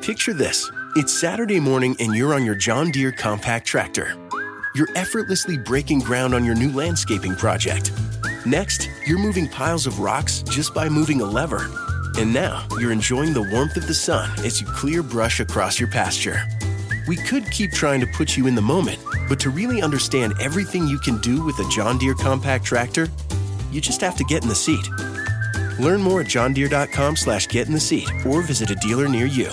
Picture this it's Saturday morning and you're on your John Deere compact tractor. You're effortlessly breaking ground on your new landscaping project. Next, you're moving piles of rocks just by moving a lever. And now you're enjoying the warmth of the sun as you clear brush across your pasture. We could keep trying to put you in the moment, but to really understand everything you can do with a John Deere compact tractor, you just have to get in the seat. Learn more at johndeere.com slash get in the seat or visit a dealer near you.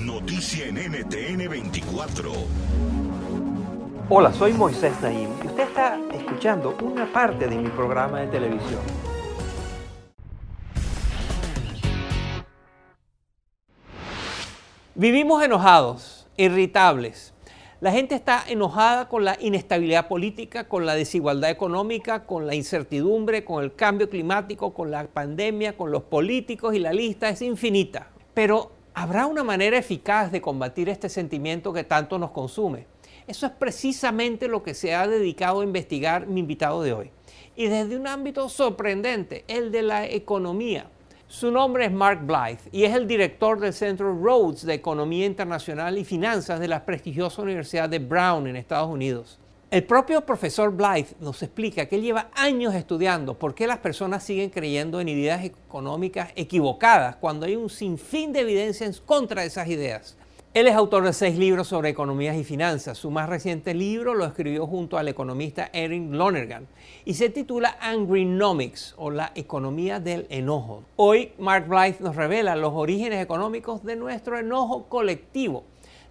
Noticia en NTN 24. Hola, soy Moisés Naim y usted está escuchando una parte de mi programa de televisión. Vivimos enojados, irritables. La gente está enojada con la inestabilidad política, con la desigualdad económica, con la incertidumbre, con el cambio climático, con la pandemia, con los políticos y la lista es infinita. Pero ¿habrá una manera eficaz de combatir este sentimiento que tanto nos consume? Eso es precisamente lo que se ha dedicado a investigar mi invitado de hoy. Y desde un ámbito sorprendente, el de la economía. Su nombre es Mark Blythe y es el director del Centro Rhodes de Economía Internacional y Finanzas de la prestigiosa Universidad de Brown en Estados Unidos. El propio profesor Blythe nos explica que él lleva años estudiando por qué las personas siguen creyendo en ideas económicas equivocadas cuando hay un sinfín de evidencia en contra esas ideas. Él es autor de seis libros sobre economías y finanzas. Su más reciente libro lo escribió junto al economista Eric Lonergan y se titula Angrynomics o la economía del enojo. Hoy Mark Blythe nos revela los orígenes económicos de nuestro enojo colectivo.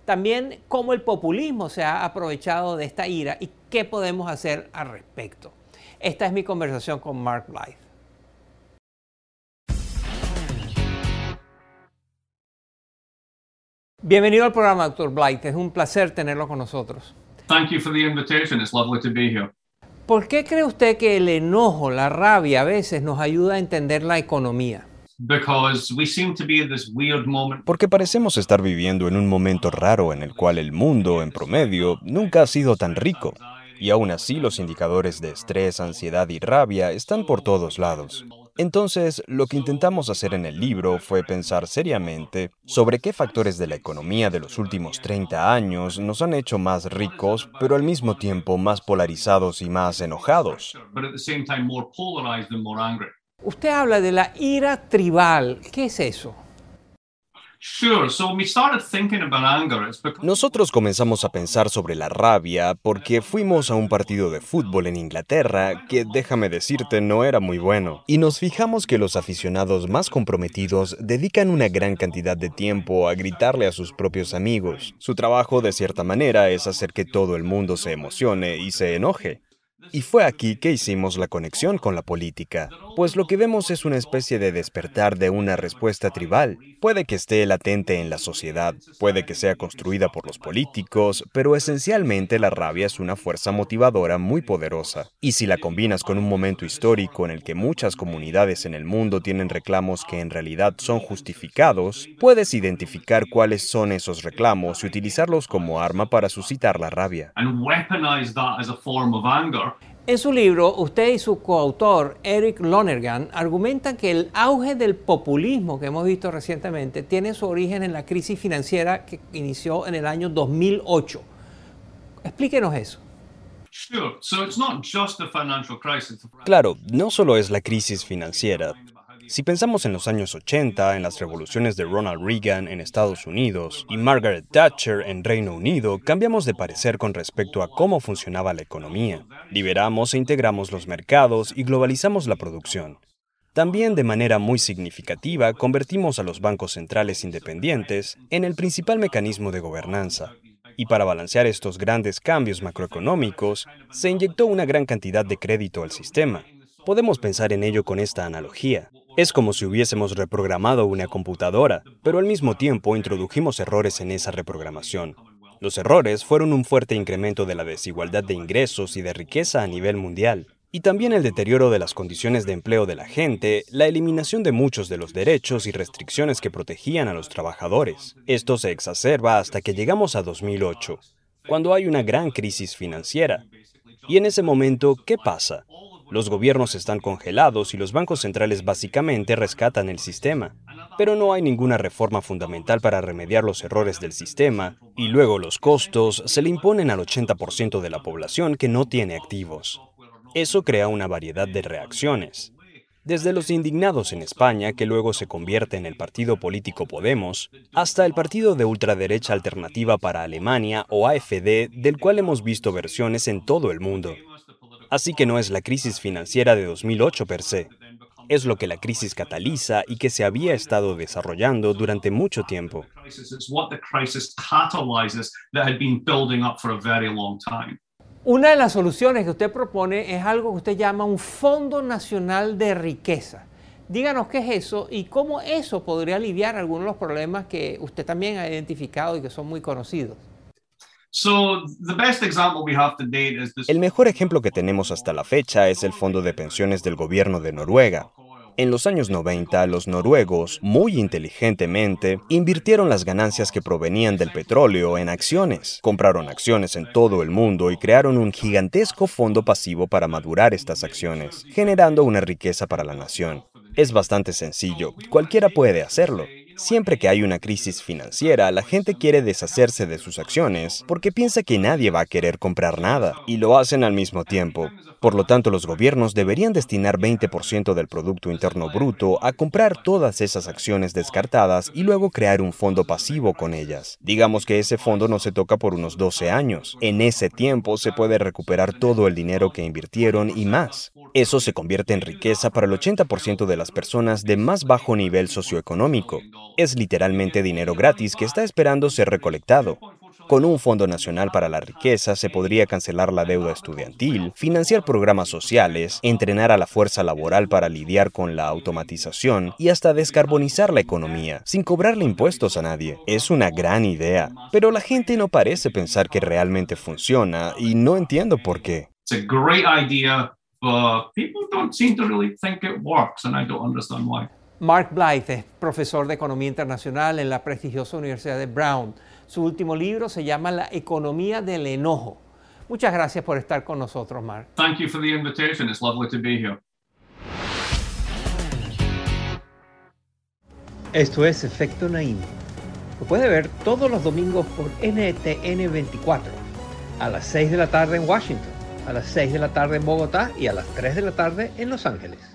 También cómo el populismo se ha aprovechado de esta ira y qué podemos hacer al respecto. Esta es mi conversación con Mark Blythe. Bienvenido al programa, Dr. Blight. Es un placer tenerlo con nosotros. Thank you for the invitation. It's lovely to be here. ¿Por qué cree usted que el enojo, la rabia a veces nos ayuda a entender la economía? Because we seem to be in this weird moment. Porque parecemos estar viviendo en un momento raro en el cual el mundo, en promedio, nunca ha sido tan rico. Y aún así los indicadores de estrés, ansiedad y rabia están por todos lados. Entonces, lo que intentamos hacer en el libro fue pensar seriamente sobre qué factores de la economía de los últimos 30 años nos han hecho más ricos, pero al mismo tiempo más polarizados y más enojados. Usted habla de la ira tribal. ¿Qué es eso? Nosotros comenzamos a pensar sobre la rabia porque fuimos a un partido de fútbol en Inglaterra que, déjame decirte, no era muy bueno. Y nos fijamos que los aficionados más comprometidos dedican una gran cantidad de tiempo a gritarle a sus propios amigos. Su trabajo, de cierta manera, es hacer que todo el mundo se emocione y se enoje. Y fue aquí que hicimos la conexión con la política, pues lo que vemos es una especie de despertar de una respuesta tribal. Puede que esté latente en la sociedad, puede que sea construida por los políticos, pero esencialmente la rabia es una fuerza motivadora muy poderosa. Y si la combinas con un momento histórico en el que muchas comunidades en el mundo tienen reclamos que en realidad son justificados, puedes identificar cuáles son esos reclamos y utilizarlos como arma para suscitar la rabia. En su libro, usted y su coautor, Eric Lonergan, argumentan que el auge del populismo que hemos visto recientemente tiene su origen en la crisis financiera que inició en el año 2008. Explíquenos eso. Claro, no solo es la crisis financiera. Si pensamos en los años 80, en las revoluciones de Ronald Reagan en Estados Unidos y Margaret Thatcher en Reino Unido, cambiamos de parecer con respecto a cómo funcionaba la economía. Liberamos e integramos los mercados y globalizamos la producción. También de manera muy significativa convertimos a los bancos centrales independientes en el principal mecanismo de gobernanza. Y para balancear estos grandes cambios macroeconómicos, se inyectó una gran cantidad de crédito al sistema. Podemos pensar en ello con esta analogía. Es como si hubiésemos reprogramado una computadora, pero al mismo tiempo introdujimos errores en esa reprogramación. Los errores fueron un fuerte incremento de la desigualdad de ingresos y de riqueza a nivel mundial, y también el deterioro de las condiciones de empleo de la gente, la eliminación de muchos de los derechos y restricciones que protegían a los trabajadores. Esto se exacerba hasta que llegamos a 2008, cuando hay una gran crisis financiera. Y en ese momento, ¿qué pasa? Los gobiernos están congelados y los bancos centrales básicamente rescatan el sistema. Pero no hay ninguna reforma fundamental para remediar los errores del sistema y luego los costos se le imponen al 80% de la población que no tiene activos. Eso crea una variedad de reacciones. Desde los indignados en España, que luego se convierte en el partido político Podemos, hasta el partido de ultraderecha alternativa para Alemania o AFD, del cual hemos visto versiones en todo el mundo. Así que no es la crisis financiera de 2008 per se, es lo que la crisis cataliza y que se había estado desarrollando durante mucho tiempo. Una de las soluciones que usted propone es algo que usted llama un Fondo Nacional de Riqueza. Díganos qué es eso y cómo eso podría aliviar algunos de los problemas que usted también ha identificado y que son muy conocidos. El mejor ejemplo que tenemos hasta la fecha es el Fondo de Pensiones del Gobierno de Noruega. En los años 90, los noruegos, muy inteligentemente, invirtieron las ganancias que provenían del petróleo en acciones. Compraron acciones en todo el mundo y crearon un gigantesco fondo pasivo para madurar estas acciones, generando una riqueza para la nación. Es bastante sencillo, cualquiera puede hacerlo. Siempre que hay una crisis financiera, la gente quiere deshacerse de sus acciones porque piensa que nadie va a querer comprar nada y lo hacen al mismo tiempo. Por lo tanto, los gobiernos deberían destinar 20% del Producto Interno Bruto a comprar todas esas acciones descartadas y luego crear un fondo pasivo con ellas. Digamos que ese fondo no se toca por unos 12 años. En ese tiempo se puede recuperar todo el dinero que invirtieron y más. Eso se convierte en riqueza para el 80% de las personas de más bajo nivel socioeconómico. Es literalmente dinero gratis que está esperando ser recolectado. Con un Fondo Nacional para la Riqueza se podría cancelar la deuda estudiantil, financiar programas sociales, entrenar a la fuerza laboral para lidiar con la automatización y hasta descarbonizar la economía, sin cobrarle impuestos a nadie. Es una gran idea, pero la gente no parece pensar que realmente funciona y no entiendo por qué. Mark Blythe es profesor de Economía Internacional en la prestigiosa Universidad de Brown. Su último libro se llama La economía del enojo. Muchas gracias por estar con nosotros, Mark. Thank you for the invitation. It's lovely to be here. Esto es Efecto Naim. Lo puede ver todos los domingos por NTN 24, a las 6 de la tarde en Washington, a las 6 de la tarde en Bogotá y a las 3 de la tarde en Los Ángeles.